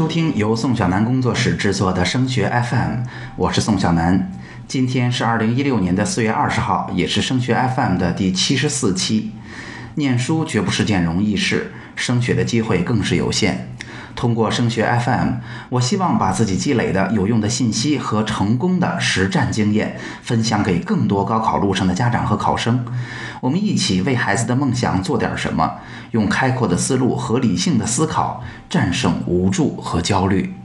收听由宋小南工作室制作的升学 FM，我是宋小南。今天是二零一六年的四月二十号，也是升学 FM 的第七十四期。念书绝不是件容易事，升学的机会更是有限。通过升学 FM，我希望把自己积累的有用的信息和成功的实战经验分享给更多高考路上的家长和考生。我们一起为孩子的梦想做点什么，用开阔的思路和理性的思考战胜无助和焦虑。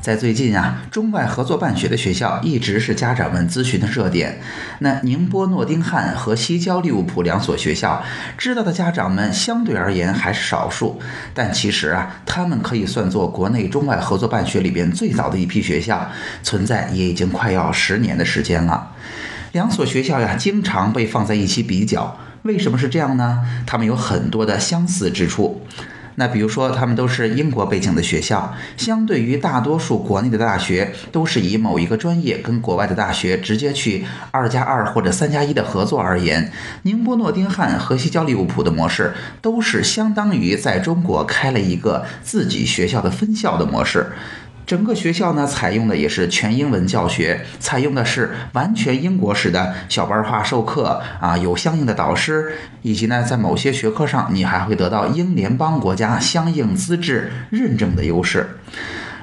在最近啊，中外合作办学的学校一直是家长们咨询的热点。那宁波诺丁汉和西郊利物浦两所学校，知道的家长们相对而言还是少数，但其实啊，他们可以算作国内中外合作办学里边最早的一批学校，存在也已经快要十年的时间了。两所学校呀，经常被放在一起比较，为什么是这样呢？他们有很多的相似之处。那比如说，他们都是英国背景的学校，相对于大多数国内的大学，都是以某一个专业跟国外的大学直接去二加二或者三加一的合作而言，宁波诺丁汉和西交利物浦的模式都是相当于在中国开了一个自己学校的分校的模式。整个学校呢，采用的也是全英文教学，采用的是完全英国式的小班化授课啊，有相应的导师，以及呢，在某些学科上，你还会得到英联邦国家相应资质认证的优势。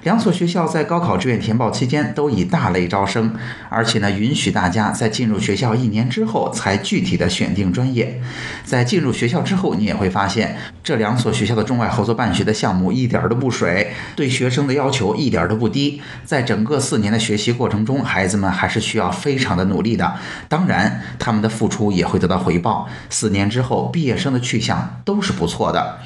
两所学校在高考志愿填报期间都以大类招生，而且呢，允许大家在进入学校一年之后才具体的选定专业。在进入学校之后，你也会发现这两所学校的中外合作办学的项目一点都不水，对学生的要求一点都不低。在整个四年的学习过程中，孩子们还是需要非常的努力的。当然，他们的付出也会得到回报。四年之后，毕业生的去向都是不错的。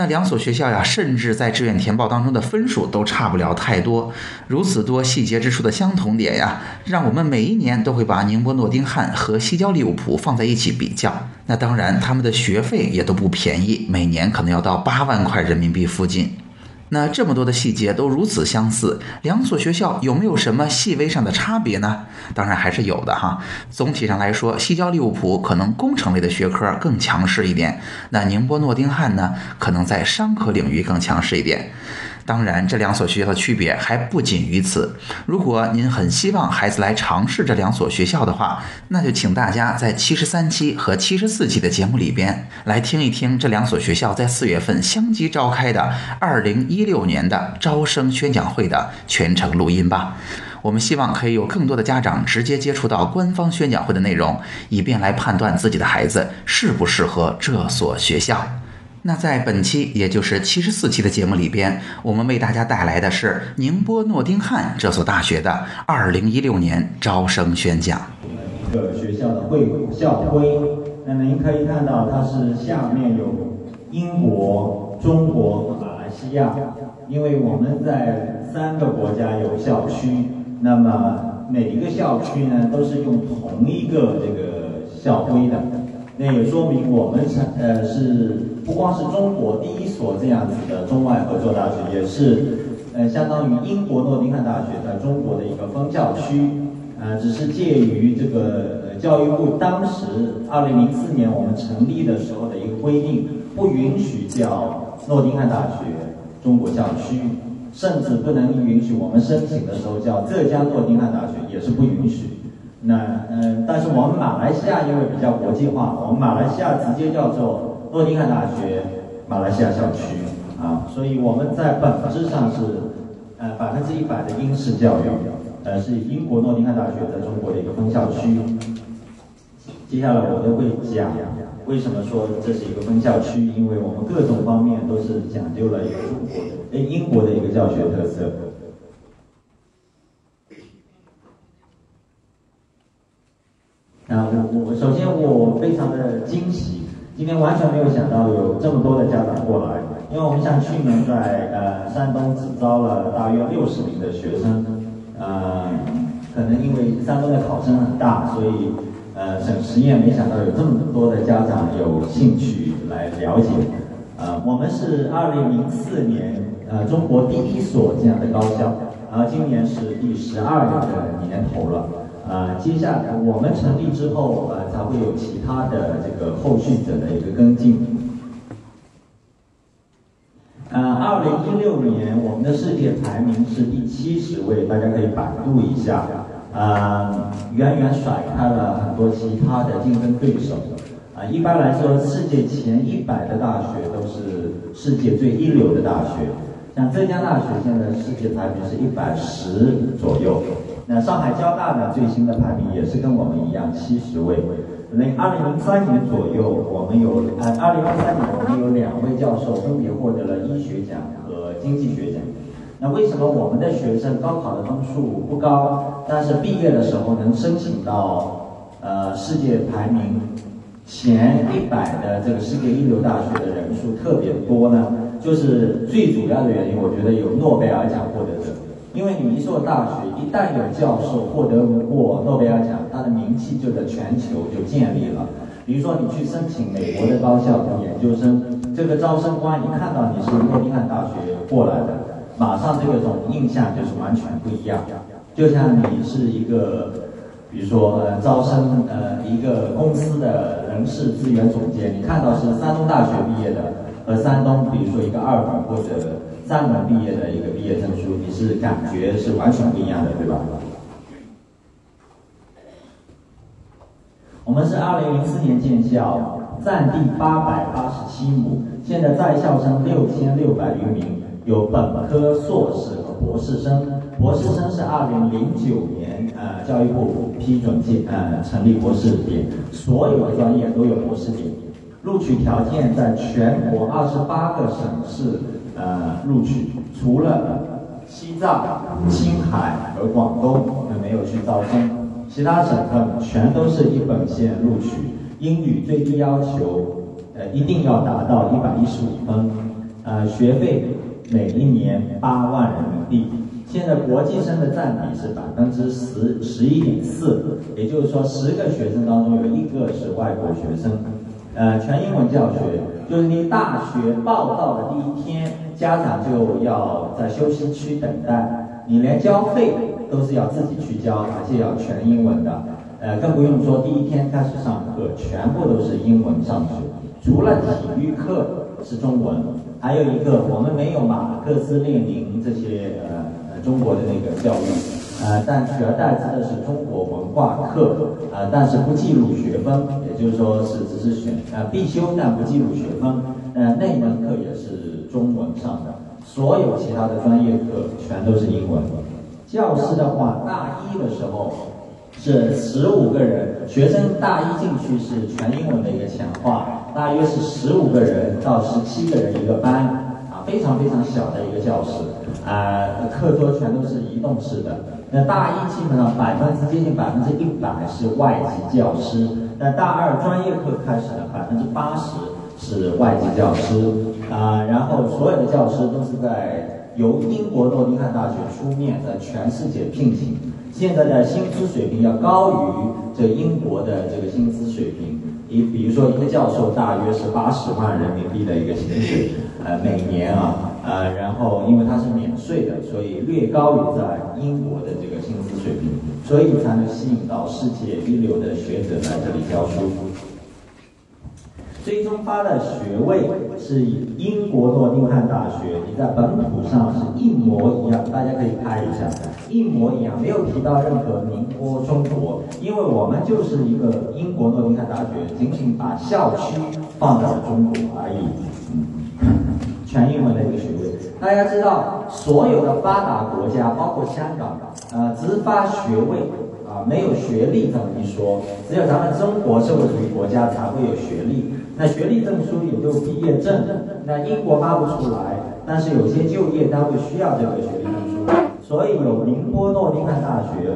那两所学校呀，甚至在志愿填报当中的分数都差不了太多。如此多细节之处的相同点呀，让我们每一年都会把宁波诺丁汉和西交利物浦放在一起比较。那当然，他们的学费也都不便宜，每年可能要到八万块人民币附近。那这么多的细节都如此相似，两所学校有没有什么细微上的差别呢？当然还是有的哈。总体上来说，西交利物浦可能工程类的学科更强势一点，那宁波诺丁汉呢，可能在商科领域更强势一点。当然，这两所学校的区别还不仅于此。如果您很希望孩子来尝试这两所学校的话，那就请大家在七十三期和七十四期的节目里边来听一听这两所学校在四月份相继召开的二零一六年的招生宣讲会的全程录音吧。我们希望可以有更多的家长直接接触到官方宣讲会的内容，以便来判断自己的孩子适不适合这所学校。那在本期，也就是七十四期的节目里边，我们为大家带来的是宁波诺丁汉这所大学的二零一六年招生宣讲。一个学校的会校徽，那您可以看到它是下面有英国、中国和、马来西亚，因为我们在三个国家有校区，那么每一个校区呢都是用同一个这个校徽的，那也说明我们是呃是。不光是中国第一所这样子的中外合作大学，也是呃相当于英国诺丁汉大学在中国的一个分校区，呃，只是介于这个呃教育部当时二零零四年我们成立的时候的一个规定，不允许叫诺丁汉大学中国校区，甚至不能允许我们申请的时候叫浙江诺丁汉大学，也是不允许。那嗯，但是我们马来西亚因为比较国际化，我们马来西亚直接叫做。诺丁汉大学马来西亚校区啊，所以我们在本质上是呃百分之一百的英式教育，呃是英国诺丁汉大学在中国的一个分校区。接下来我都会讲为什么说这是一个分校区，因为我们各种方面都是讲究了一个中国的诶英国的一个教学特色。啊，我我首先我非常的惊喜。今天完全没有想到有这么多的家长过来，因为我们像去年在呃山东只招了大约六十名的学生，呃，可能因为山东的考生很大，所以呃省实验没想到有这么多的家长有兴趣来了解。呃，我们是二零零四年呃中国第一所这样的高校，然后今年是第十二个年头了。啊，接下来我们成立之后，呃，才会有其他的这个后续者的一个跟进。呃，二零一六年我们的世界排名是第七十位，大家可以百度一下，呃，远远甩开了很多其他的竞争对手。啊，一般来说，世界前一百的大学都是世界最一流的大学。像浙江大学现在世界排名是一百十左右，那上海交大呢最新的排名也是跟我们一样七十位。那二零零三年左右，我们有呃二零二三年我们有两位教授分别获得了医学奖和经济学奖。那为什么我们的学生高考的分数不高，但是毕业的时候能申请到呃世界排名？前一百的这个世界一流大学的人数特别多呢，就是最主要的原因，我觉得有诺贝尔奖获得者。因为你一所大学一旦有教授获得过诺贝尔奖，他的名气就在全球就建立了。比如说你去申请美国的高校读研究生，这个招生官一看到你是诺丁汉大学过来的，马上这个种印象就是完全不一样。就像你是一个。比如说，呃，招生，呃，一个公司的人事资源总监，你看到是山东大学毕业的，和山东，比如说一个二本或者三本毕业的一个毕业证书，你是感觉是完全不一样的，对吧？我们是二零零四年建校，占地八百八十七亩，现在在校生六千六百余名，有本科、硕士和博士生。博士生是二零零九年，呃，教育部批准建，呃，成立博士点，所有的专业都有博士点，录取条件在全国二十八个省市，呃，录取，除了西藏、青海和广东没有去招生，其他省份全都是一本线录取，英语最低要求，呃，一定要达到一百一十五分，呃，学费每一年八万人民币。现在国际生的占比是百分之十十一点四，也就是说十个学生当中有一个是外国学生，呃，全英文教学，就是你大学报到的第一天，家长就要在休息区等待，你连交费都是要自己去交，而且要全英文的，呃，更不用说第一天开始上课，全部都是英文上学，除了体育课是中文，还有一个我们没有马克思列宁这些呃。中国的那个教育，呃，但取而代之的是中国文化课，呃，但是不记录学分，也就是说是只是选呃必修，但不记录学分。呃，那门课也是中文上的，所有其他的专业课全都是英文。教师的话，大一的时候是十五个人，学生大一进去是全英文的一个强化，大约是十五个人到十七个人一个班。非常非常小的一个教室，啊，课桌全都是移动式的。那大一基本上百分之接近百分之一百是外籍教师，那大二专业课开始呢，百分之八十是外籍教师，啊，然后所有的教师都是在由英国诺丁汉大学出面在全世界聘请，现在的薪资水平要高于这英国的这个薪资水平。你比如说，一个教授大约是八十万人民币的一个薪水，呃，每年啊，呃，然后因为它是免税的，所以略高于在英国的这个薪资水平，所以才能吸引到世界一流的学者来这里教书。最终发的学位是英国诺丁汉大学，你在本土上是一模一样，大家可以拍一下，一模一样，没有提到任何宁波中国，因为我们就是一个英国诺丁汉大学，仅仅把校区放在了中国而已，全英文的一个学位。大家知道，所有的发达国家，包括香港，呃，只发学位啊，没有学历这么一说，只有咱们中国社会主义国家才会有学历。那学历证书也就毕业证，那英国发不出来，但是有些就业单位需要这个学历证书，所以有宁波诺丁汉大学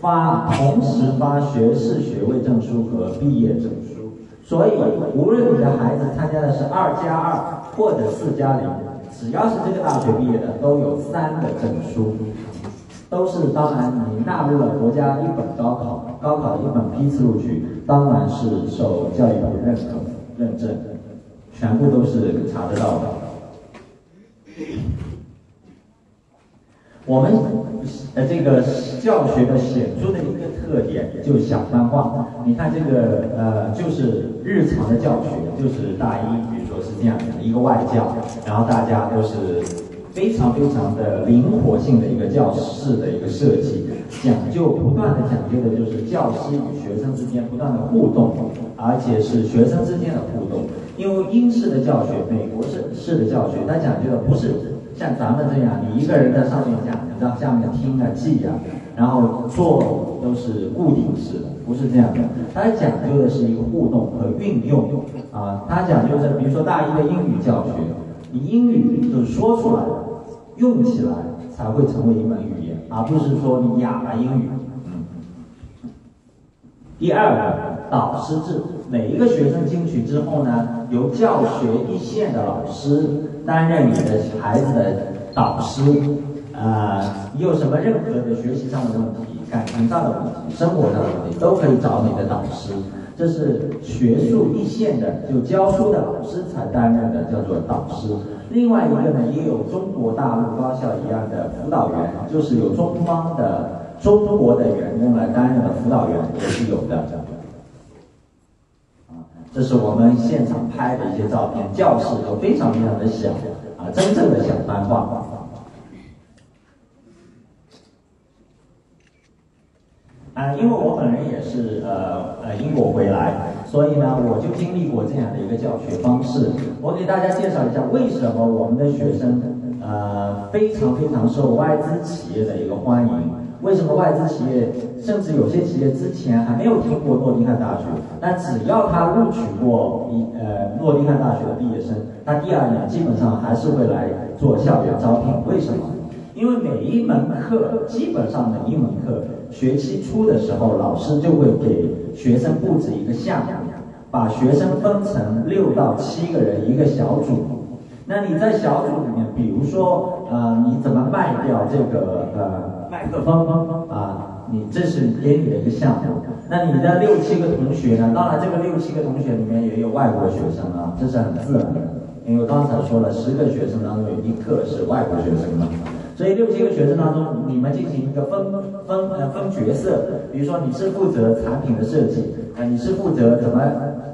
发同时发学士学位证书和毕业证书，所以无论你的孩子参加的是二加二或者四加零，只要是这个大学毕业的，都有三个证书，都是当然你纳入了国家一本高考，高考的一本批次录取，当然是受教育部认可。认证，全部都是查得到的。我们呃这个教学的显著的一个特点就小班化。你看这个呃就是日常的教学，就是大一，说是这样的一个外教，然后大家都是非常非常的灵活性的一个教室的一个设计，讲究不断的讲究的就是教师与学生之间不断的互动，而且是学生之间的互动。因为英式的教学，美国式式的教学，它讲究的不是像咱们这样，你一个人在上面讲，你到下面听啊记啊，然后做都是固定式的，不是这样的。它讲究的是一个互动和运用啊，它讲究的，比如说大一的英语教学，你英语就是说出来，用起来才会成为一门语言，而不是说你哑巴英语。嗯。第二个。导师制，每一个学生进去之后呢，由教学一线的老师担任你的孩子的导师。啊，你有什么任何的学习上的问题、感情上的问题、生活上的问题，都可以找你的导师。这是学术一线的，就教书的老师才担任的，叫做导师。另外一个呢，也有中国大陆高校一样的辅导员，就是有中方的中国的员工来担任的辅导员也是有的。这是我们现场拍的一些照片，教室都非常非常的小，啊，真正的小班化。啊，因为我本人也是呃呃英国回来，所以呢，我就经历过这样的一个教学方式。我给大家介绍一下，为什么我们的学生呃非常非常受外资企业的一个欢迎。为什么外资企业，甚至有些企业之前还没有听过诺丁汉大学，但只要他录取过一呃诺丁汉大学的毕业生，他第二年基本上还是会来做校园招聘。为什么？因为每一门课，基本上每一门课，学期初的时候，老师就会给学生布置一个项目，把学生分成六到七个人一个小组。那你在小组里面，比如说呃，你怎么卖掉这个呃？麦克风啊，你这是给你的一个项目。那你的六七个同学呢？当然，这个六七个同学里面也有外国学生啊，这是很自然的。因为刚才说了，十个学生当中有一个是外国学生嘛，所以六七个学生当中，你们进行一个分分呃分角色。比如说，你是负责产品的设计，啊，你是负责怎么？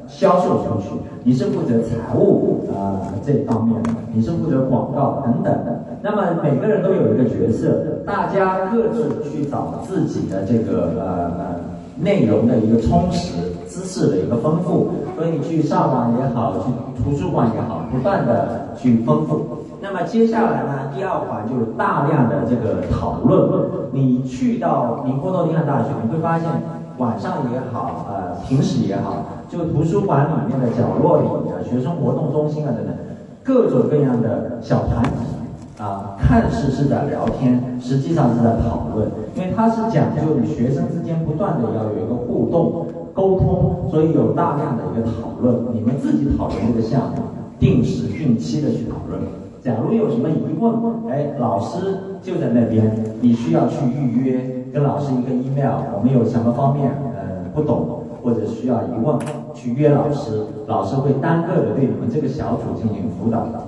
销售出去，你是负责财务啊这一方面，你是负责广告等等的。那么每个人都有一个角色，大家各自去找自己的这个呃内容的一个充实，知识的一个丰富。所以你去上网也好，去图书馆也好，不断的去丰富。那么接下来呢，第二环就是大量的这个讨论。你去到宁波诺丁汉大学，你会发现晚上也好，呃平时也好。就图书馆里面的角落里啊，学生活动中心啊等等，各种各样的小团体啊，看似是在聊天，实际上是在讨论，因为它是讲究与学生之间不断的要有一个互动沟通，所以有大量的一个讨论。你们自己讨论这个项目，定时定期的去讨论。假如有什么疑问，哎，老师就在那边，你需要去预约，跟老师一个 email，我们有什么方面呃不懂。或者需要疑问，去约老师，老师会单个的对你们这个小组进行辅导的。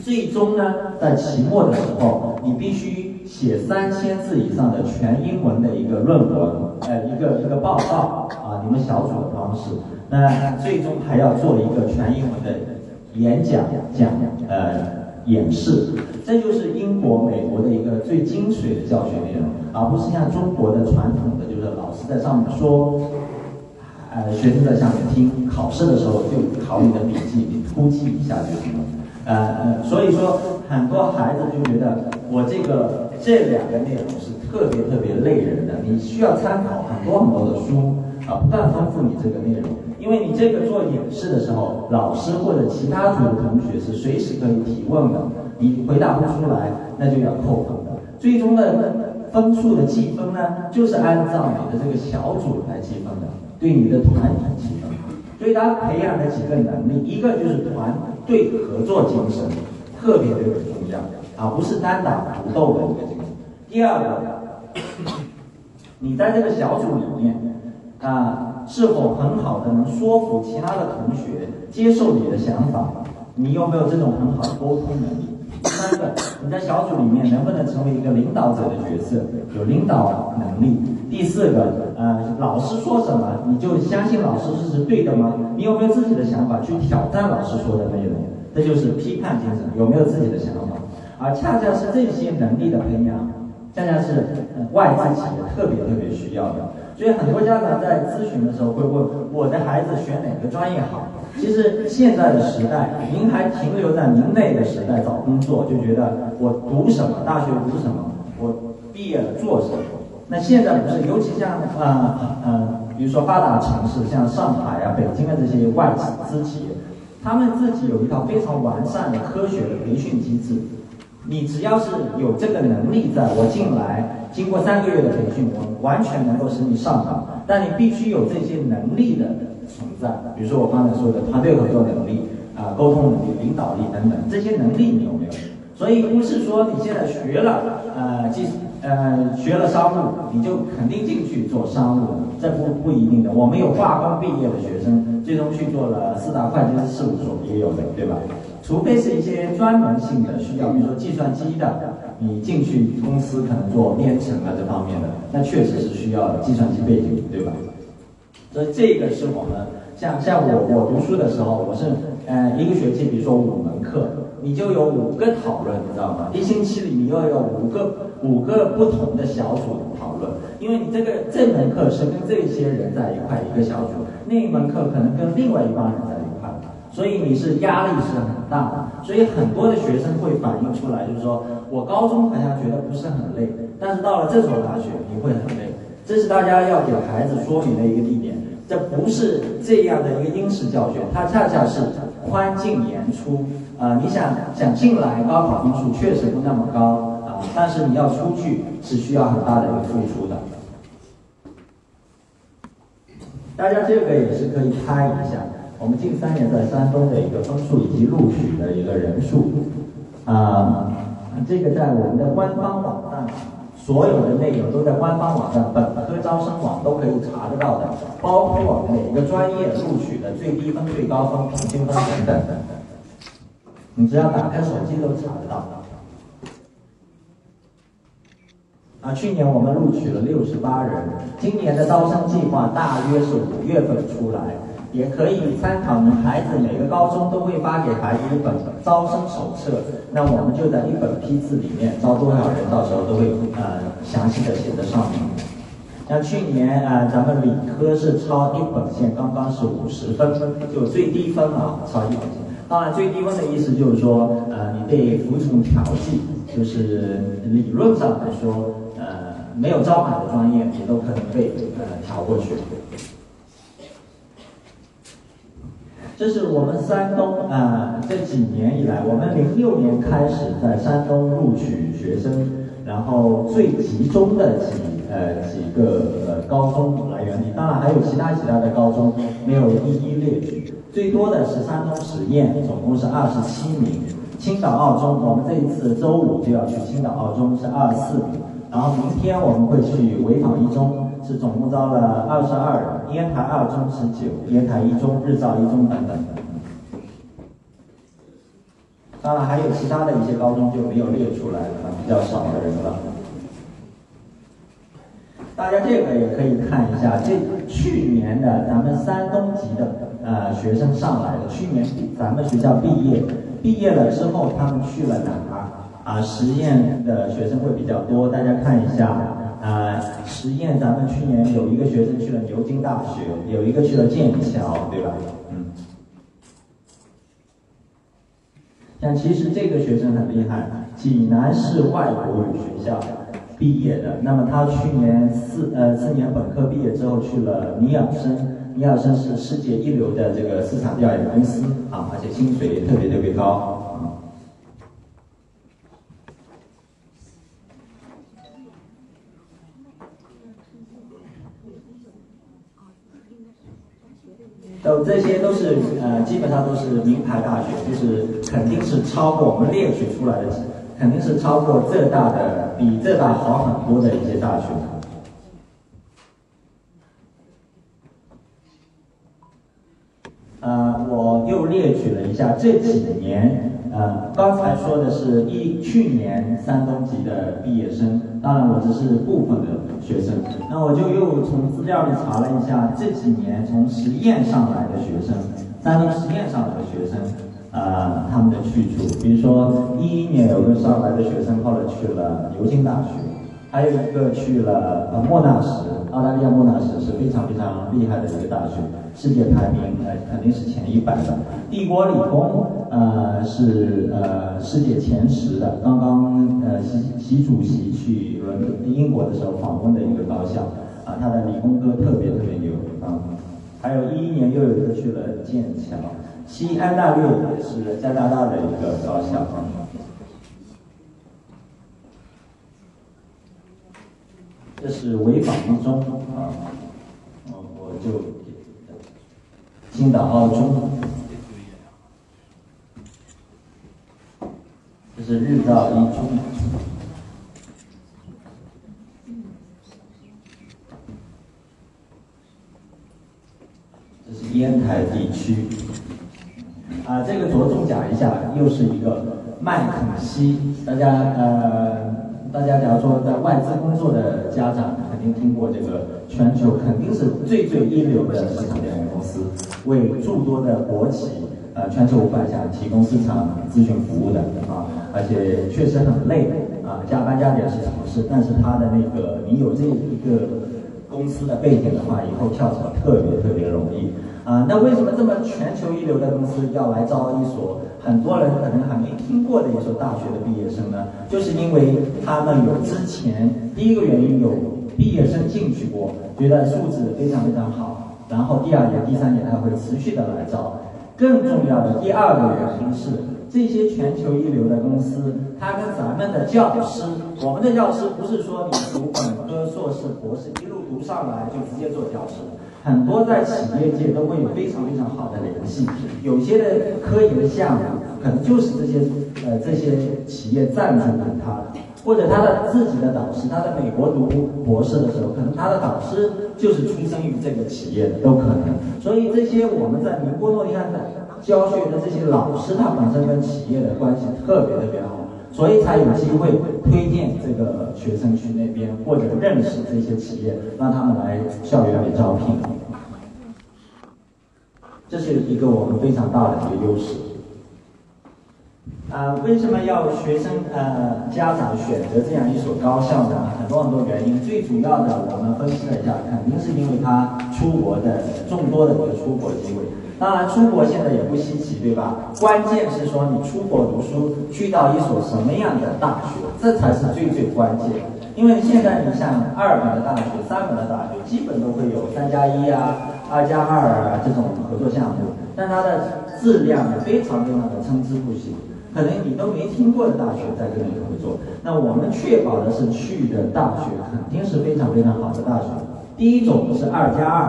最终呢，在期末的时候，你必须写三千字以上的全英文的一个论文，呃，一个一个报告啊，你们小组的方式。那最终还要做一个全英文的演讲讲呃演示。这就是英国、美国的一个最精髓的教学内容，而不是像中国的传统的，就是老师在上面说。呃，学生在下面听，考试的时候就考你的笔记，你突击一下就行了。呃，所以说很多孩子就觉得我这个这两个内容是特别特别累人的，你需要参考很多很多的书啊，不断丰富你这个内容。因为你这个做演示的时候，老师或者其他组的同学是随时可以提问的，你回答不出来，那就要扣分的。最终的分数的计分呢，就是按照你的这个小组来计分的。对你的团体积分，所以他培养了几个能力，一个就是团队合作精神，特别特别重要啊，不是单打独斗的一个精神。第二个，你在这个小组里面啊，是否很好的能说服其他的同学接受你的想法？你有没有这种很好的沟通能力？第三个，你在小组里面能不能成为一个领导者的角色，有领导能力？第四个，呃，老师说什么你就相信老师是对的吗？你有没有自己的想法去挑战老师说的内容？这就是批判精神，有没有自己的想法？而恰恰是这些能力的培养，恰恰是外资企业特别特别需要的。所以很多家长在咨询的时候会问：我的孩子选哪个专业好？其实现在的时代，您还停留在您那个时代找工作，就觉得我读什么大学读什么，我毕业了做什么。那现在不是，尤其像呃呃，比如说发达城市，像上海啊、北京啊这些外资企业，他们自己有一套非常完善的科学的培训机制。你只要是有这个能力，在我进来，经过三个月的培训，我完全能够使你上岗。但你必须有这些能力的存在，比如说我刚才说的团队合作能力啊、沟通能力、领导力等等，这些能力你有没有？所以不是说你现在学了呃技呃学了商务，你就肯定进去做商务，这不不一定的。我们有化工毕业的学生，最终去做了四大会计师事务所，也有的，对吧？除非是一些专门性的需要，比如说计算机的，你进去公司可能做编程啊这方面的，那确实是需要计算机背景，对吧？所以这个是我们像像我我读书的时候，我是呃一个学期，比如说五门课，你就有五个讨论，你知道吗？一星期里你又有五个五个不同的小组讨论，因为你这个这门课是跟这些人在一块一个小组，那一门课可能跟另外一帮人在一。所以你是压力是很大的，所以很多的学生会反映出来，就是说我高中好像觉得不是很累，但是到了这所大学你会很累，这是大家要给孩子说明的一个地点，这不是这样的一个应试教学，它恰恰是宽进严出啊！你想想进来，高考分数确实不那么高啊，但是你要出去是需要很大的一个付出的。大家这个也是可以拍一下。我们近三年在山东的一个分数以及录取的一个人数，啊，这个在我们的官方网站，所有的内容都在官方网站本科招生网都可以查得到的，包括我们每个专业录取的最低分、最高分、平均分等等等等，你只要打开手机都查得到。啊，去年我们录取了六十八人，今年的招生计划大约是五月份出来。也可以参考你孩子每个高中都会发给孩子一本招生手册，那我们就在一本批次里面招多少人，到时候都会呃详细的写在上面。像去年啊，咱们理科是超一本线，刚刚是五十分，就最低分啊，超一本线。当然最低分的意思就是说，呃，你得服从调剂，就是理论上来说，呃，没有招满的专业，也都可能被呃调过去。这是我们山东啊，这几年以来，我们零六年开始在山东录取学生，然后最集中的几呃几个呃高中来源地，当然还有其他其他的高中没有一一列举，最多的是山东实验，总共是二十七名，青岛二中，我们这一次周五就要去青岛二中是二十四名，然后明天我们会去潍坊一中。是总共招了二十二人，烟台二中十九，烟台一中、日照一中等等。当然还有其他的一些高中就没有列出来了，比较少的人了。大家这个也可以看一下，这去年的咱们山东籍的呃学生上来的，去年咱们学校毕业，毕业了之后他们去了哪儿？啊，实验的学生会比较多，大家看一下。实验咱们去年有一个学生去了牛津大学，有一个去了剑桥，对吧？嗯。像其实这个学生很厉害，济南市外国语学校毕业的。那么他去年四呃四年本科毕业之后去了尼尔森，尼尔森是世界一流的这个市场调研公司啊，而且薪水也特别特别高。都这些都是呃，基本上都是名牌大学，就是肯定是超过我们列举出来的，肯定是超过浙大的，比浙大好很多的一些大学。呃，我又列举了一下这几年呃，刚才说的是一去年山东籍的毕业生，当然我只是部分的学生。那我就又从资料里查了一下这几年从实验上来的学生，山东实验上来的学生，呃，他们的去处，比如说一一年有个上来的学生后来去了牛津大学。还有一个去了呃莫纳什，澳大利亚莫纳什是非常非常厉害的一个大学，世界排名呃肯定是前一百的。帝国理工呃是呃世界前十的，刚刚呃习习主席去伦英国的时候访问的一个高校，啊他的理工科特别特别牛啊。还有一一年又有一个去了剑桥，西安大略是加拿大的一个高校。这是潍坊一中啊，我我就青岛二中，这是日照一中，这是烟台地区。啊，这个着重讲一下，又是一个麦肯锡，大家呃。大家假如说在外资工作的家长，肯定听过这个全球肯定是最最一流的市场调研公司，为诸多的国企，呃，全球五百强提供市场咨询服务的啊，而且确实很累啊，加班加点是常事，但是他的那个你有这一个公司的背景的话，以后跳槽特别特别容易。啊，那为什么这么全球一流的公司要来招一所很多人可能还没听过的一所大学的毕业生呢？就是因为他们有之前第一个原因有毕业生进去过，觉得素质非常非常好，然后第二年、第三年他会持续的来招。更重要的第二个原因是，这些全球一流的公司，它跟咱们的教师，我们的教师不是说你读本科、硕士、博士一路读上来就直接做教师。很多在企业界都会有非常非常好的联系，有些的科研的项目可能就是这些呃这些企业赞助给他的，或者他的自己的导师，他在美国读博士的时候，可能他的导师就是出生于这个企业的，都可能。所以这些我们在宁波诺丁汉的教学的这些老师，他本身跟企业的关系特别特别好。所以才有机会推荐这个学生去那边，或者认识这些企业，让他们来校园里招聘。这是一个我们非常大的一个优势。啊，为什么要学生呃家长选择这样一所高校呢？很多很多原因，最主要的我们分析了一下，肯定是因为他出国的众多的一个出国机会。当然，出国现在也不稀奇，对吧？关键是说你出国读书，去到一所什么样的大学，这才是最最关键。因为现在你像二本的大学、三本的大学，基本都会有三加一啊、二加二啊这种合作项目，但它的质量呢非常非常的参差不齐，可能你都没听过的大学在跟你合作。那我们确保的是去的大学肯定是非常非常好的大学。第一种是二加二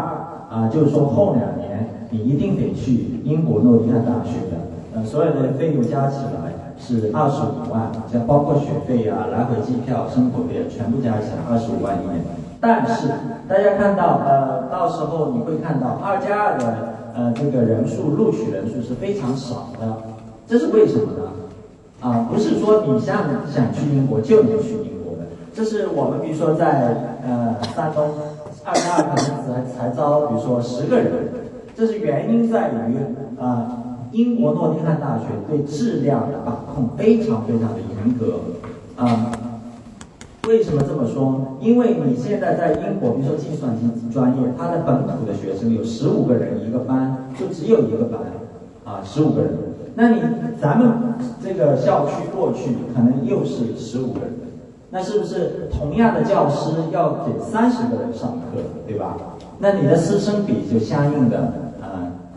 啊，就是说后两年。你一定得去英国诺丁汉大学的，呃，所有的费用加起来是二十五万，像包括学费啊、来回机票、生活费全部加起来二十五万一年。但是大家看到，呃，到时候你会看到二加二的呃这个人数录取人数是非常少的，这是为什么呢？啊，不是说你想想去英国就能去英国的，这是我们比如说在呃山东二加二可能才才招，比如说十个人。这是原因在于啊，英国诺丁汉大学对质量的把控非常非常的严格啊。为什么这么说？因为你现在在英国，比如说计算机专业，它的本土的学生有十五个人一个班，就只有一个班啊，十五个人。那你咱们这个校区过去可能又是十五个人，那是不是同样的教师要给三十个人上课，对吧？那你的师生比就相应的。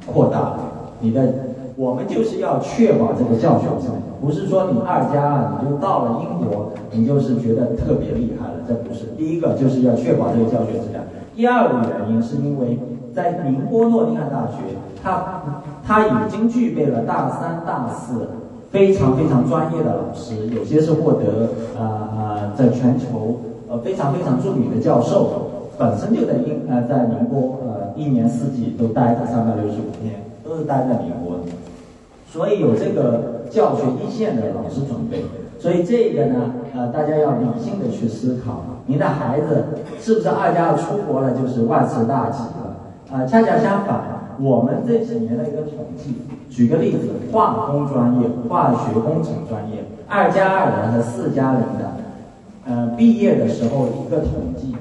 扩大了你的，我们就是要确保这个教学质量，不是说你二加二你就到了英国，你就是觉得特别厉害了，这不是。第一个就是要确保这个教学质量，第二个原因是因为在宁波诺丁汉大学，它它已经具备了大三、大四非常非常专业的老师，有些是获得呃呃在全球呃非常非常著名的教授。本身就在英呃在宁波一年四季都待着三百六十五天，都是待在美国。所以有这个教学一线的老师准备。所以这个呢，呃，大家要理性的去思考，您的孩子是不是二加二出国了就是万事大吉了？啊，恰恰相反，我们这几年的一个统计，举个例子，化工专业、化学工程专业，二加二的和四加零的，呃，毕业的时候一个统计，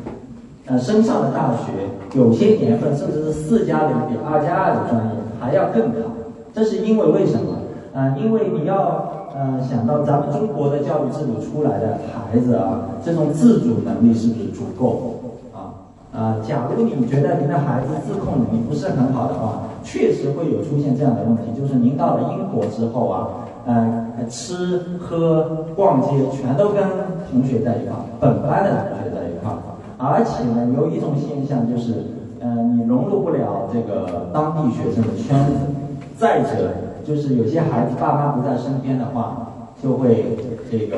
呃，升上了大学，有些年份甚至是四加零比二加二的专业还要更好，这是因为为什么？呃，因为你要。呃，想到咱们中国的教育制度出来的孩子啊，这种自主能力是不是足够啊？啊，假如你觉得您的孩子自控能力不是很好的话，确实会有出现这样的问题，就是您到了英国之后啊，呃，吃喝逛街全都跟同学在一块，本班的同学，而且呢，有一种现象就是，呃，你融入不了这个当地学生的圈子，再者。就是有些孩子爸妈不在身边的话，就会这个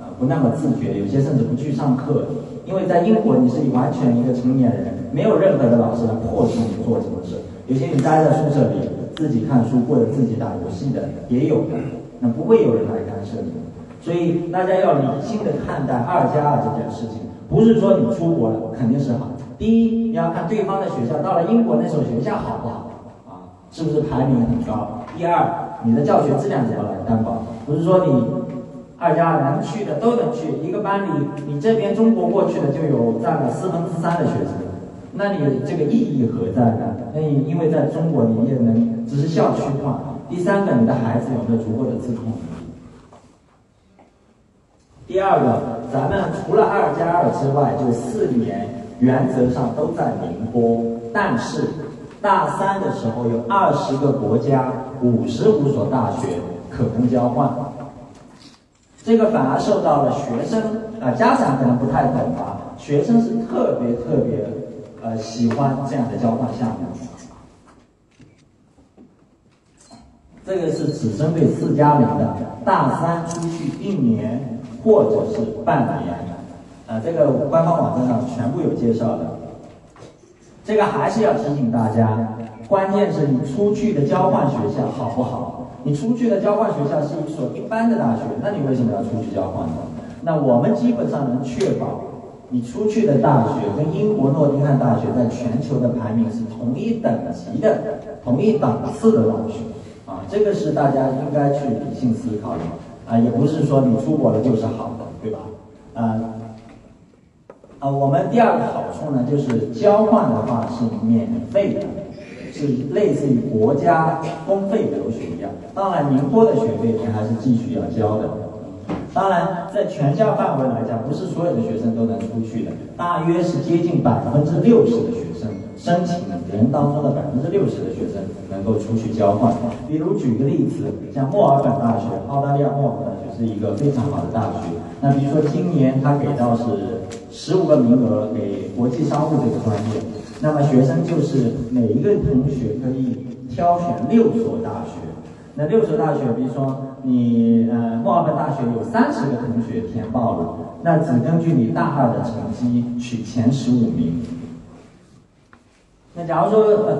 呃不那么自觉，有些甚至不去上课，因为在英国你是完全一个成年人，没有任何的老师来迫使你做什么事。有些你待在宿舍里自己看书或者自己打游戏的也有的，那不会有人来干涉你。所以大家要理性的看待二加二这件事情，不是说你出国了肯定是好。第一，你要看对方的学校，到了英国那所学校好不好啊？是不是排名很高？第二，你的教学质量怎么来担保？不是说你二加二能去的都能去，一个班里你这边中国过去的就有占了四分之三的学生，那你这个意义何在呢？那你因为在中国你也能只是校区化。第三个，你的孩子有没有足够的自控能力？第二个，咱们除了二加二之外，就四年原则上都在宁波，但是大三的时候有二十个国家。五十五所大学可供交换，这个反而受到了学生啊家长可能不太懂啊，学生是特别特别呃喜欢这样的交换项目。这个是只针对四加零的，大三出去一年或者是半年，啊，这个官方网站上全部有介绍的。这个还是要提醒大家。关键是你出去的交换学校好不好？你出去的交换学校是一所一般的大学，那你为什么要出去交换呢？那我们基本上能确保，你出去的大学跟英国诺丁汉大学在全球的排名是同一等级的、同一档次的大学，啊，这个是大家应该去理性思考的，啊，也不是说你出国了就是好的，对吧？啊，啊，我们第二个好处呢，就是交换的话是免费的。是类似于国家公费留学一样，当然宁波的学费你还是继续要交的。当然，在全校范围来讲，不是所有的学生都能出去的，大约是接近百分之六十的学生申请人当中的百分之六十的学生能够出去交换。比如举个例子，像墨尔本大学，澳大利亚墨尔本大学是一个非常好的大学。那比如说今年他给到是十五个名额给国际商务这个专业。那么学生就是每一个同学可以挑选六所大学，那六所大学，比如说你呃墨尔本大学有三十个同学填报了，那只根据你大二的成绩取前十五名。那假如说呃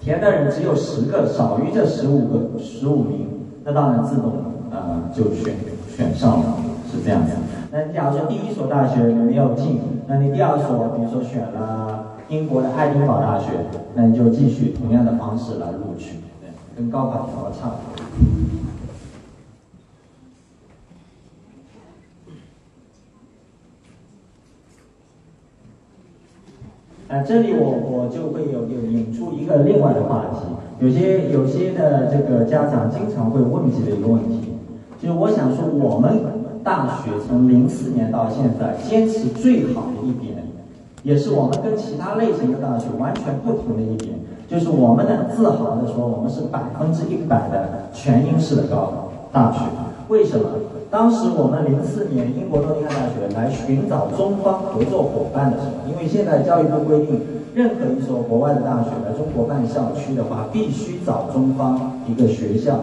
填的人只有十个，少于这十五个十五名，那当然自动呃就选选上了，是这样子。那假如说第一所大学没有进，那你第二所比如说选了。英国的爱丁堡大学，那你就继续同样的方式来录取，对，跟高考调差不多。啊，这里我我就会有有引出一个另外的话题，有些有些的这个家长经常会问及的一个问题，就是我想说，我们大学从零四年到现在坚持最好的一点。也是我们跟其他类型的大学完全不同的一点，就是我们能自豪的说，我们是百分之一百的全英式的高大学。为什么？当时我们零四年英国诺丁汉大学来寻找中方合作伙伴的时候，因为现在教育部规定，任何一所国外的大学来中国办校区的话，必须找中方一个学校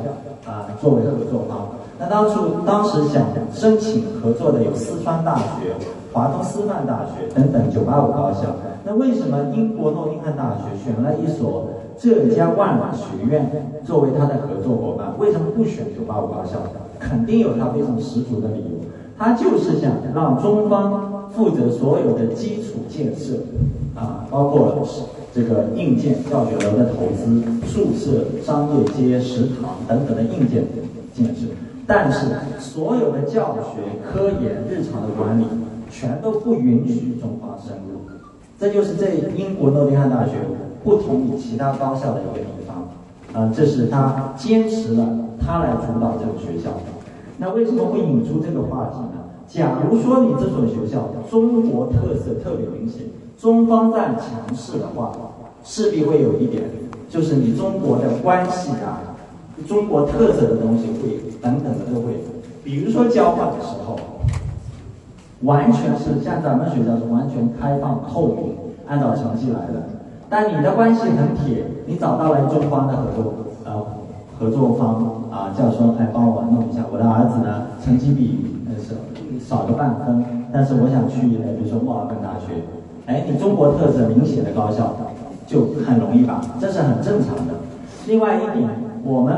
啊作为合作方。那当初当时想申请合作的有四川大学。华东师范大学等等985高校，那为什么英国诺丁汉大学选了一所浙江万马学院作为他的合作伙伴。为什么不选九八五高校？肯定有他非常十足的理由。他就是想让中方负责所有的基础建设，啊，包括这个硬件、教学楼的投资、宿舍、商业街、食堂等等的硬件建设。但是所有的教学、科研、日常的管理，全都不允许中方深入。这就是这英国诺丁汉大学不同于其他高校的一个地方。啊，这是他坚持了他来主导这个学校。那为什么会引出这个话题呢？假如说你这所学校中国特色特别明显，中方在强势的话，势必会有一点，就是你中国的关系啊，中国特色的东西会等等的都会，比如说交换的时候，完全是像咱们学校是完全开放透明，按照成绩来的。但你的关系很铁，你找到了中方的合作呃合作方啊，叫说哎帮我弄一下，我的儿子呢成绩比呃少少个半分，但是我想去比如说墨尔本大学，哎你中国特色明显的高校就很容易吧，这是很正常的。另外一点，我们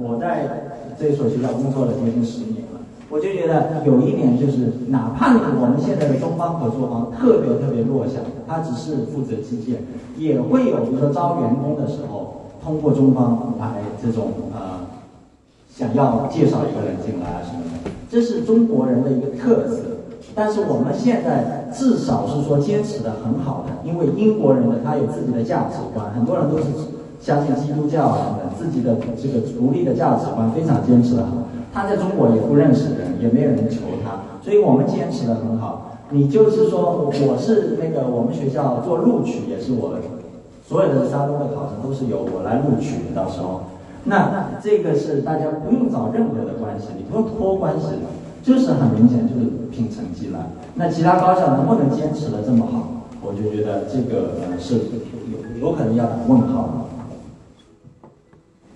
我我在这所学校工作了接近十年了，我就觉得有一点就是，哪怕我们现在的中方合作方特别特别弱小，他只是负责基建，也会有比如说招员工的时候，通过中方来这种呃，想要介绍一个人进来啊什么的，这是中国人的一个特色。但是我们现在至少是说坚持的很好的，因为英国人呢，他有自己的价值观，很多人都是。相信基督教等等，自己的这个独立的价值观非常坚持的。他在中国也不认识人，也没有人求他，所以我们坚持的很好。你就是说，我是那个我们学校做录取也是我，所有的山东的考生都是由我来录取的。到时候，那这个是大家不用找任何的关系，你不用托关系的，就是很明显就是凭成绩了。那其他高校能不能坚持的这么好，我就觉得这个是有有可能要打问号。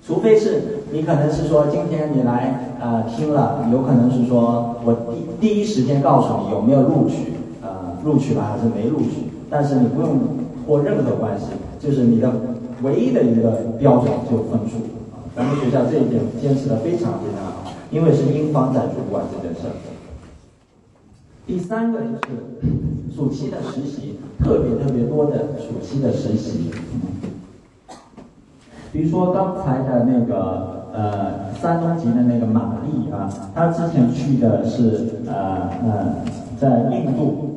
除非是你可能是说今天你来呃听了，有可能是说我第第一时间告诉你有没有录取，呃录取了还是没录取，但是你不用托任何关系，就是你的唯一的一个标准就分数。咱们学校这一点坚持的非常非常好，因为是英方在主管这件事儿。第三个就是暑期的实习，特别特别多的暑期的实习。比如说刚才的那个呃山东籍的那个玛丽啊，她之前去的是呃呃在印度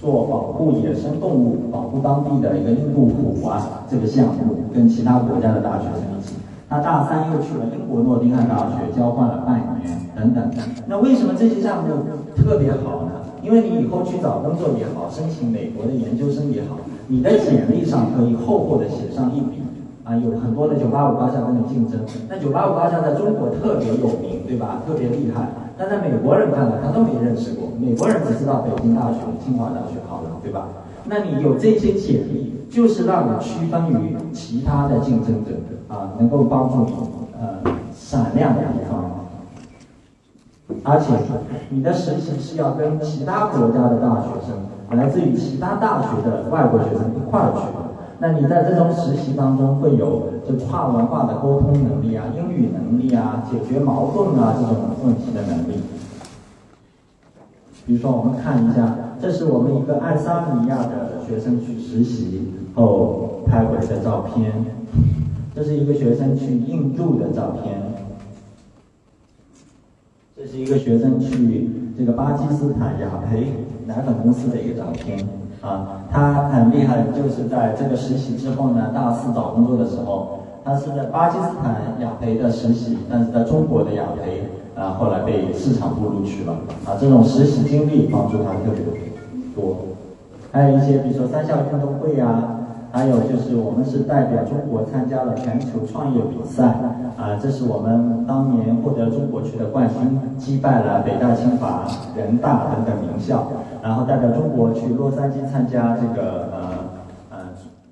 做保护野生动物、保护当地的一个印度虎啊这个项目，跟其他国家的大学生一起。他大三又去了英国诺丁汉大学交换了半年等等。那为什么这些项目特别好呢？因为你以后去找工作也好，申请美国的研究生也好，你的简历上可以厚厚的写上一笔。啊，有很多的九八五高校跟你竞争。那九八五高校在中国特别有名，对吧？特别厉害。但在美国人看来，他都没认识过。美国人只知道北京大学、清华大学好了，对吧？那你有这些简历，就是让你区分于其他的竞争者啊，能够帮助你呃闪亮的地方。而且你的实习是要跟其他国家的大学生，来自于其他大学的外国学生一块儿去。那你在这种实习当中会有就跨文化的沟通能力啊，英语能力啊，解决矛盾啊这种问题的能力。比如说，我们看一下，这是我们一个爱沙尼亚的学生去实习后拍回的照片，这是一个学生去印度的照片，这是一个学生去这个巴基斯坦雅培奶粉公司的一个照片。啊，他很厉害，就是在这个实习之后呢，大四找工作的时候，他是在巴基斯坦雅培的实习，但是在中国的雅培啊，后来被市场部录取了。啊，这种实习经历帮助他特别多。还有一些，比如说三校运动会啊。还有就是我们是代表中国参加了全球创业比赛，啊，这是我们当年获得的冠军，击败了北大、清华、人大等等名校，然后代表中国去洛杉矶参加这个呃呃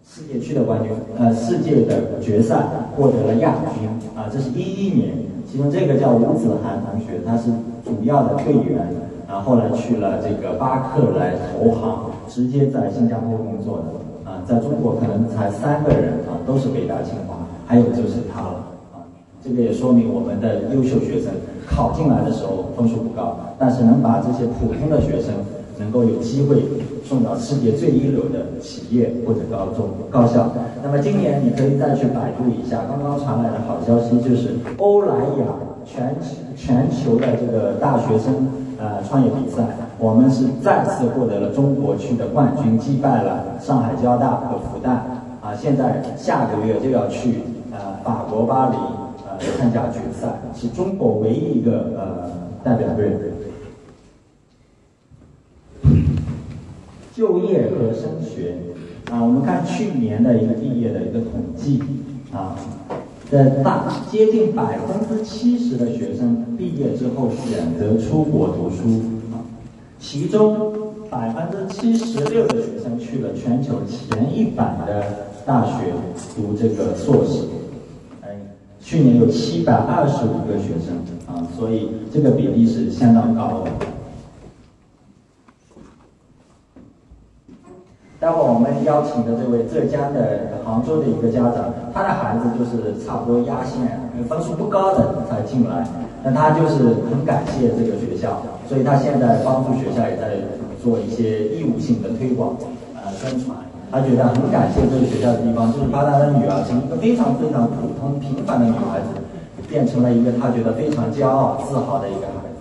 世界区的冠军，呃世界的决赛获得了亚军，啊，这是一一年，其中这个叫吴子涵同学，他是主要的队员，然后后来去了这个巴克来投行，直接在新加坡工作的。啊，在中国可能才三个人啊，都是北大清华，还有就是他了啊。这个也说明我们的优秀学生考进来的时候分数不高，但是能把这些普通的学生能够有机会送到世界最一流的企业或者高中高校。那么今年你可以再去百度一下，刚刚传来的好消息就是欧莱雅全全球的这个大学生呃创业比赛。我们是再次获得了中国区的冠军，击败了上海交大和复旦。啊，现在下个月就要去呃法国巴黎来参加决赛，是中国唯一一个呃代表队。就业和升学啊，我们看去年的一个毕业的一个统计啊，在大接近百分之七十的学生毕业之后选择出国读书。其中百分之七十六的学生去了全球前一百的大学读这个硕士，去年有七百二十五个学生啊，所以这个比例是相当高的。待会儿我们邀请的这位浙江的杭州的一个家长，他的孩子就是差不多压线，分数不高的才进来。那他就是很感谢这个学校，所以他现在帮助学校也在做一些义务性的推广，呃，宣传。他觉得很感谢这个学校的地方，就是把他的女儿从一个非常非常普通平凡的女孩子，变成了一个他觉得非常骄傲自豪的一个孩子。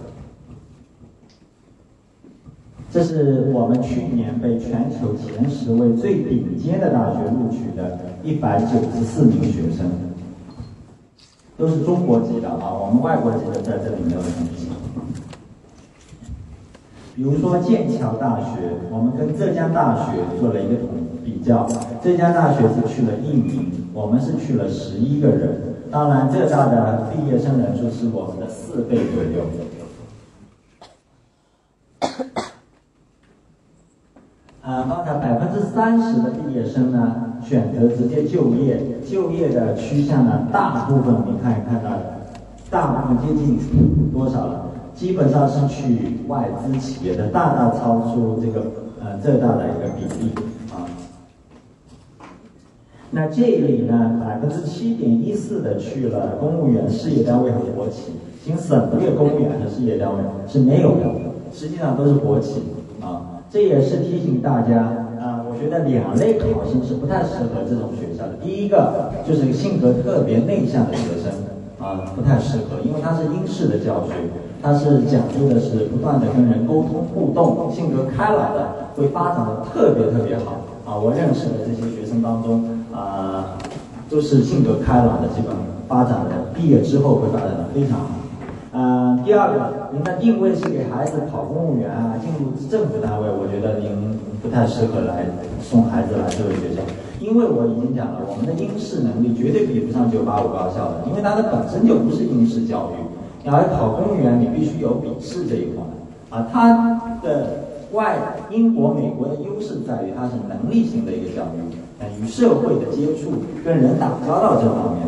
这是我们去年被全球前十位最顶尖的大学录取的一百九十四名学生。都是中国籍的啊，我们外国籍的在这里没有统计。比如说剑桥大学，我们跟浙江大学做了一个统比较，浙江大学是去了一名，我们是去了十一个人。当然，浙大的毕业生人数是我们的四倍左右。啊，刚才百分之三十的毕业生呢，选择直接就业，就业的趋向呢，大部分你看看到，大部分接近多少了？基本上是去外资企业的，大大超出这个呃浙大的一个比例啊。那这里呢，百分之七点一四的去了公务员、事业单位和国企，仅省略公务员和事业单位是没有的，实际上都是国企啊。这也是提醒大家啊，我觉得两类考生是不太适合这种学校的。第一个就是性格特别内向的学生啊，不太适合，因为他是英式的教学，他是讲究的是不断的跟人沟通互动，性格开朗的会发展的特别特别好啊。我认识的这些学生当中啊，都是性格开朗的，基本发展的毕业之后会发展的非常好。嗯，第二个，您的定位是给孩子考公务员啊，进入政府单位，我觉得您不太适合来送孩子来这个学校，因为我已经讲了，我们的应试能力绝对比不上985高校的，因为它的本身就不是应试教育，你要考公务员，你必须有笔试这一块，啊，它的外英国、美国的优势在于它是能力型的一个教育，与社会的接触、跟人打交道这方面。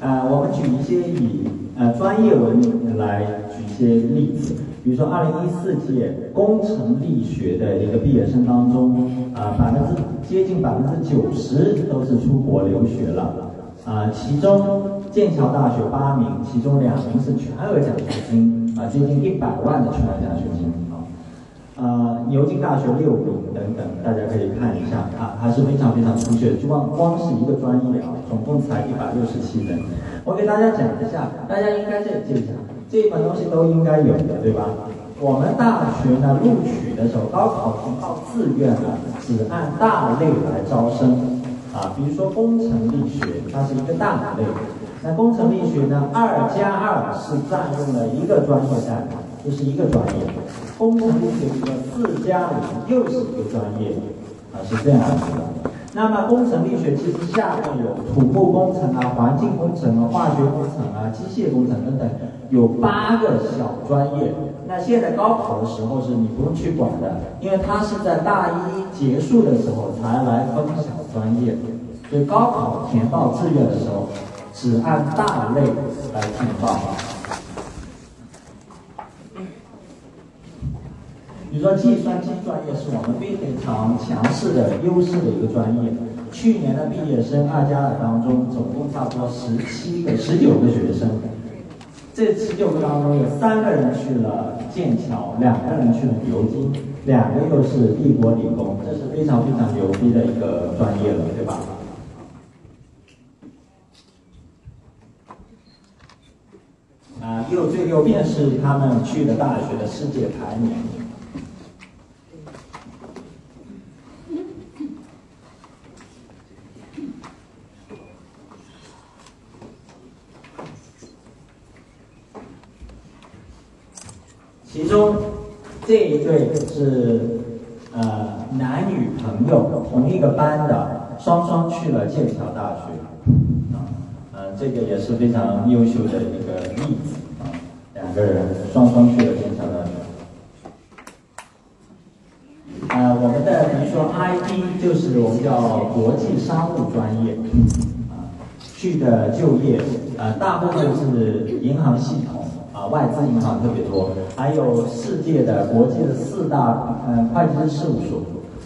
啊，我们举一些以呃专业文明来举一些例子，比如说二零一四届工程力学的一个毕业生当中，啊百分之接近百分之九十都是出国留学了，啊其中剑桥大学八名，其中两名是全额奖学金，啊接近一百万的全额奖学金。呃，牛津大学六名等等，大家可以看一下啊，还是非常非常出色。就光光是一个专业啊，总共才一百六十七人。我给大家讲一下，大家应该这记一下，这一本东西都应该有的，对吧？我们大学呢录取的时候，高考是靠志愿的，只按大类来招生啊。比如说工程力学，它是一个大类，那工程力学呢，二加二是占用了一个专业代码，就是一个专业。工程力学的四加五又是一个专业，啊，是这样子的。那么工程力学其实下面有土木工程啊、环境工程啊、化学工程啊、机械工程等等，有八个小专业。那现在高考的时候是你不用去管的，因为它是在大一结束的时候才来分小专业，所以高考填报志愿的时候只按大类来填报。比如说计算机专业是我们非常强势的优势的一个专业。去年的毕业生二加二当中，总共差不多十七个、十九个学生。这十九个当中有三个人去了剑桥，两个人去了牛津，两个又是帝国理工，这是非常非常牛逼的一个专业了，对吧？啊，右最右边是他们去的大学的世界排名。其中这一对是呃男女朋友，同一个班的，双双去了剑桥大学，啊，呃，这个也是非常优秀的一个例子啊，两个人双双去了剑桥大学。呃，我们的比如说 IB 就是我们叫国际商务专业，啊，去的就业，呃，大部分是银行系统。外资银行特别多，还有世界的国际的四大嗯会计师事务所，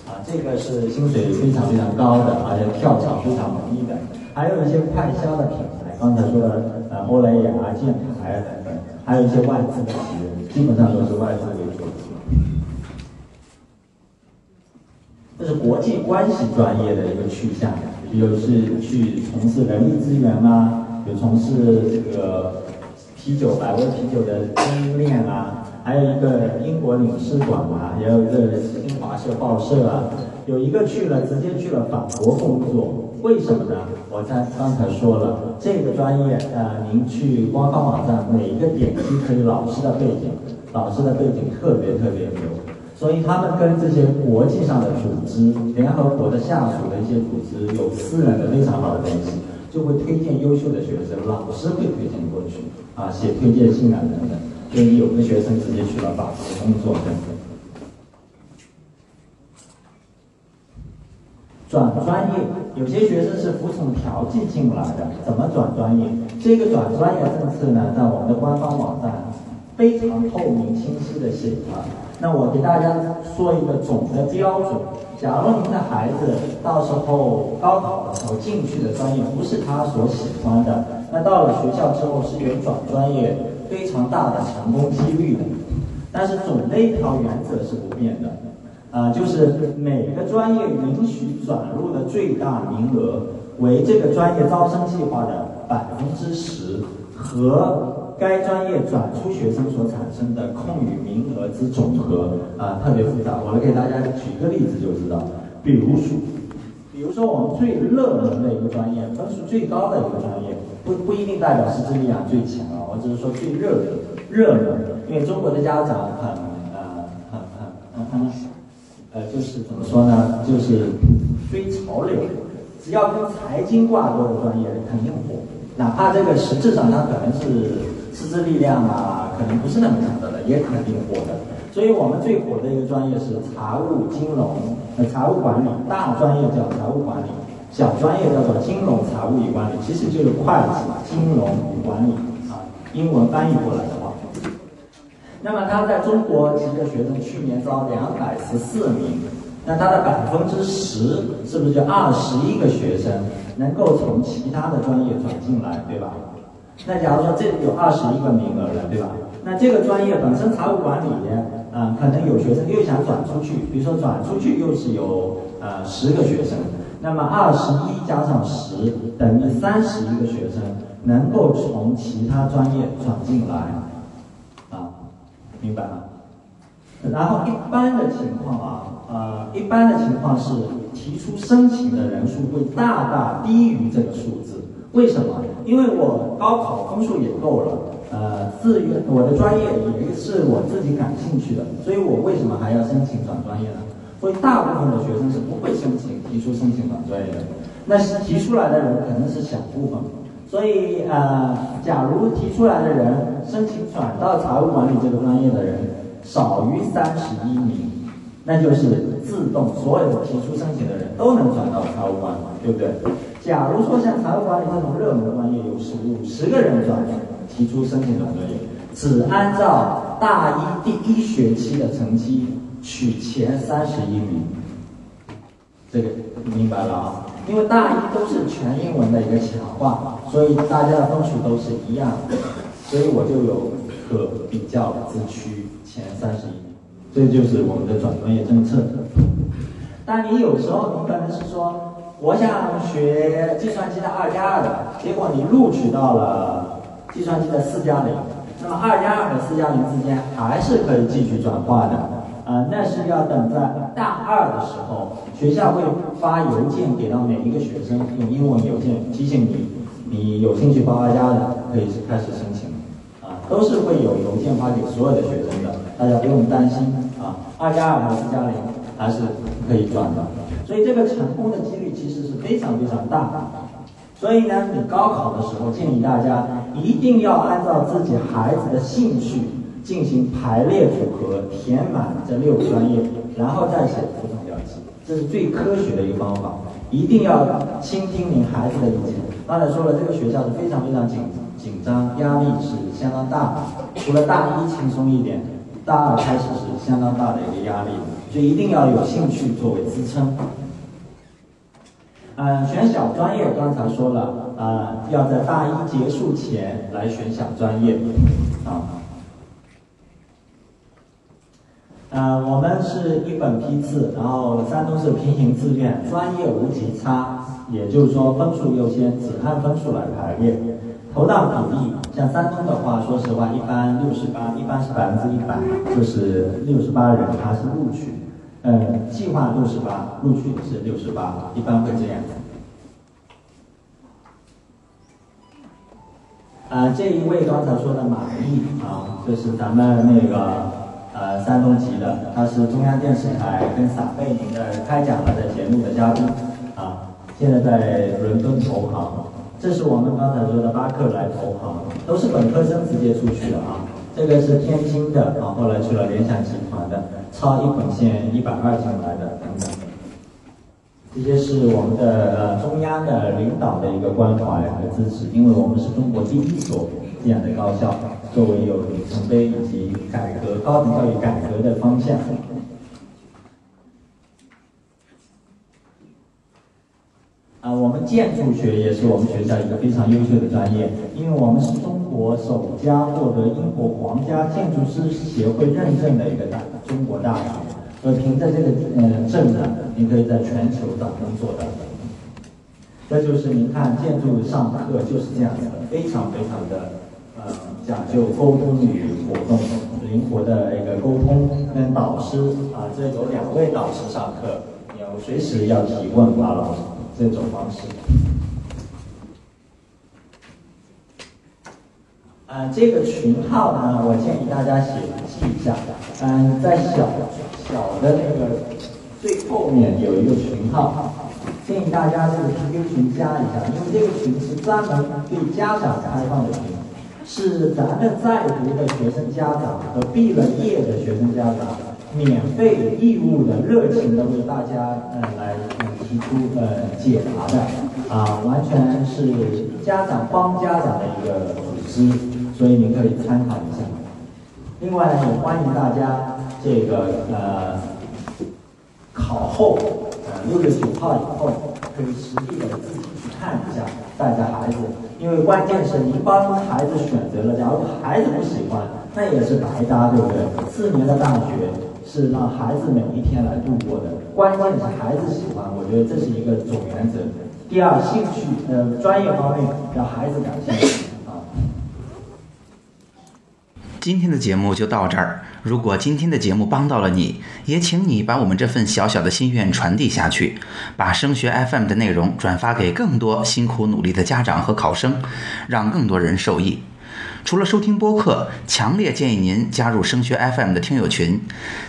啊，这个是薪水非常非常高的，而且跳槽非常容易的。还有一些快销的品牌，刚才说的呃欧莱雅、建牌等等，还有一些外资的企业，基本上都是外资为主。这是国际关系专业的一个去向，有是去从事人力资源啊，有从事这个。啤酒、百威啤酒的供应链啊，还有一个英国领事馆啊，也有一个新华社报社啊，有一个去了，直接去了法国工作，为什么呢？我在刚才说了，这个专业呃，您去官方网站每一个点击可以老师的背景，老师的背景特别特别牛，所以他们跟这些国际上的组织、联合国的下属的一些组织有私人的非常好的关系。就会推荐优秀的学生，老师会推荐过去，啊，写推荐信啊等等。所以有的学生直接去了法国工作等等。转专业，有些学生是服从调剂进来的，怎么转专业？这个转专业政策呢，在我们的官方网站非常透明清晰的写了。那我给大家说一个总的标准。假如您的孩子到时候高考的时候进去的专业不是他所喜欢的，那到了学校之后是有转专业非常大的成功几率的。但是总的一条原则是不变的，啊，就是每个专业允许转入的最大名额为这个专业招生计划的百分之十和。该专业转出学生所产生的空余名额之总和啊，特别复杂。我来给大家举个例子就知道。比如说，比如说我们最热门的一个专业，分数最高的一个专业，不不一定代表师资力量最强啊。我只是说最热的热门，因为中国的家长很呃很很很很呃，就是怎么说呢？就是追潮流，只要跟财经挂钩的专业肯定火，哪怕这个实质上它可能是。师资力量啊，可能不是那么强的了，也肯定火的。所以我们最火的一个专业是财务金融，呃，财务管理。大专业叫财务管理，小专业叫做金融财务与管理，其实就是会计、金融与管理啊。英文翻译过来的话，那么他在中国籍的学生去年招两百十四名，那他的百分之十是不是就二十一个学生能够从其他的专业转进来，对吧？那假如说这里有二十一个名额了，对吧？那这个专业本身财务管理，啊，可能有学生又想转出去，比如说转出去又是有呃十个学生，那么二十一加上十等于三十一个学生能够从其他专业转进来，啊，明白吗？然后一般的情况啊，呃，一般的情况是提出申请的人数会大大低于这个数字。为什么？因为我高考分数也够了，呃，自愿我的专业也是我自己感兴趣的，所以我为什么还要申请转专业呢？所以大部分的学生是不会申请提出申请转专业的，那是提出来的人可能是小部分，所以呃，假如提出来的人申请转到财务管理这个专业的人少于三十一名，那就是自动所有提出申请的人都能转到财务管理，对不对？假如说像财务管理这种热门的专业有十五十个人转提出申请转专业，只按照大一第一学期的成绩取前三十一名。这个明白了啊？因为大一都是全英文的一个强化，所以大家的分数都是一样的，所以我就有可比较之区前三十一名，这就是我们的转专业政策。但你有时候你可能是说，我想学计算机的二加二的，结果你录取到了计算机的四加零，那么二加二和四加零之间还是可以继续转化的。呃，那是要等在大二的时候，学校会发邮件给到每一个学生，用英文邮件提醒你，你有兴趣报二加的可以开始申请，啊，都是会有邮件发给所有的学生的，大家不用担心啊。二加二和四加零还是可以转的，所以这个成功的几率其实是非常非常大。所以呢，你高考的时候建议大家一定要按照自己孩子的兴趣。进行排列组合，填满这六个专业，然后再写服从调剂，这是最科学的一个方法。一定要倾听您孩子的意见。刚才说了，这个学校是非常非常紧紧张，压力是相当大的。除了大一轻松一点，大二开始是相当大的一个压力，所以一定要有兴趣作为支撑。嗯，选小专业，刚才说了，呃，要在大一结束前来选小专业，啊。呃，我们是一本批次，然后山东是平行志愿，专业无级差，也就是说分数优先，只按分数来排列。投档比例，像山东的话，说实话，一般六十八，一般是百分之一百，就是六十八人他是录取，呃，计划六十八，录取是六十八，一般会这样。啊，这一位刚才说的马毅啊，就是咱们那个。呃，山东籍的，他是中央电视台跟撒贝宁的开讲了的节目的嘉宾，啊，现在在伦敦投行。这是我们刚才说的巴克莱投行，都是本科生直接出去的啊。这个是天津的，啊，后来去了联想集团的，超一本线一百二进来的等等。这些是我们的呃中央的领导的一个关怀和支持，因为我们是中国第一所这样的高校。作为有里程碑以及改革高等教育改革的方向，啊，我们建筑学也是我们学校一个非常优秀的专业，因为我们是中国首家获得英国皇家建筑师协会认证的一个大中国大学，所以凭着这个呃证呢，您可以在全球找工作的。这就是您看建筑上课就是这样子的，非常非常的呃。讲究沟通与活动，灵活的一个沟通跟导师啊，这有两位导师上课，有随时要提问马老师这种方式。啊，这个群号呢，我建议大家写记一下。嗯，在小小的那个最后面有一个群号，建议大家这个 QQ 群加一下，因为这个群是专门对家长开放的群。是咱们在读的学生家长和毕了业的学生家长，免费义务的热情的为大家呃来提出呃解答的啊，完全是家长帮家长的一个组织，所以您可以参考一下。另外呢，也欢迎大家这个呃考后呃六月九号以后可以实地的自己去看一下，带着孩子。因为关键是您帮孩子选择了，假如孩子不喜欢，那也是白搭，对不对？四年的大学是让孩子每一天来度过的，关键是孩子喜欢，我觉得这是一个总原则。第二，兴趣，呃，专业方面让孩子感兴趣啊。今天的节目就到这儿。如果今天的节目帮到了你，也请你把我们这份小小的心愿传递下去，把升学 FM 的内容转发给更多辛苦努力的家长和考生，让更多人受益。除了收听播客，强烈建议您加入升学 FM 的听友群，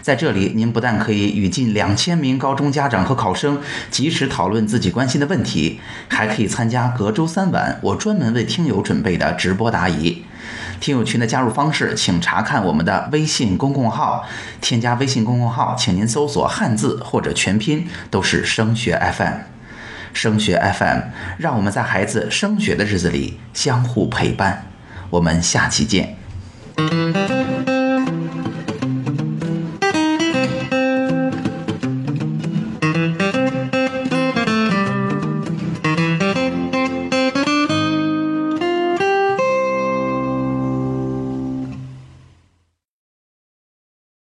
在这里，您不但可以与近两千名高中家长和考生及时讨论自己关心的问题，还可以参加隔周三晚我专门为听友准备的直播答疑。听友群的加入方式，请查看我们的微信公共号。添加微信公共号，请您搜索汉字或者全拼，都是升学 FM。升学 FM，让我们在孩子升学的日子里相互陪伴。我们下期见。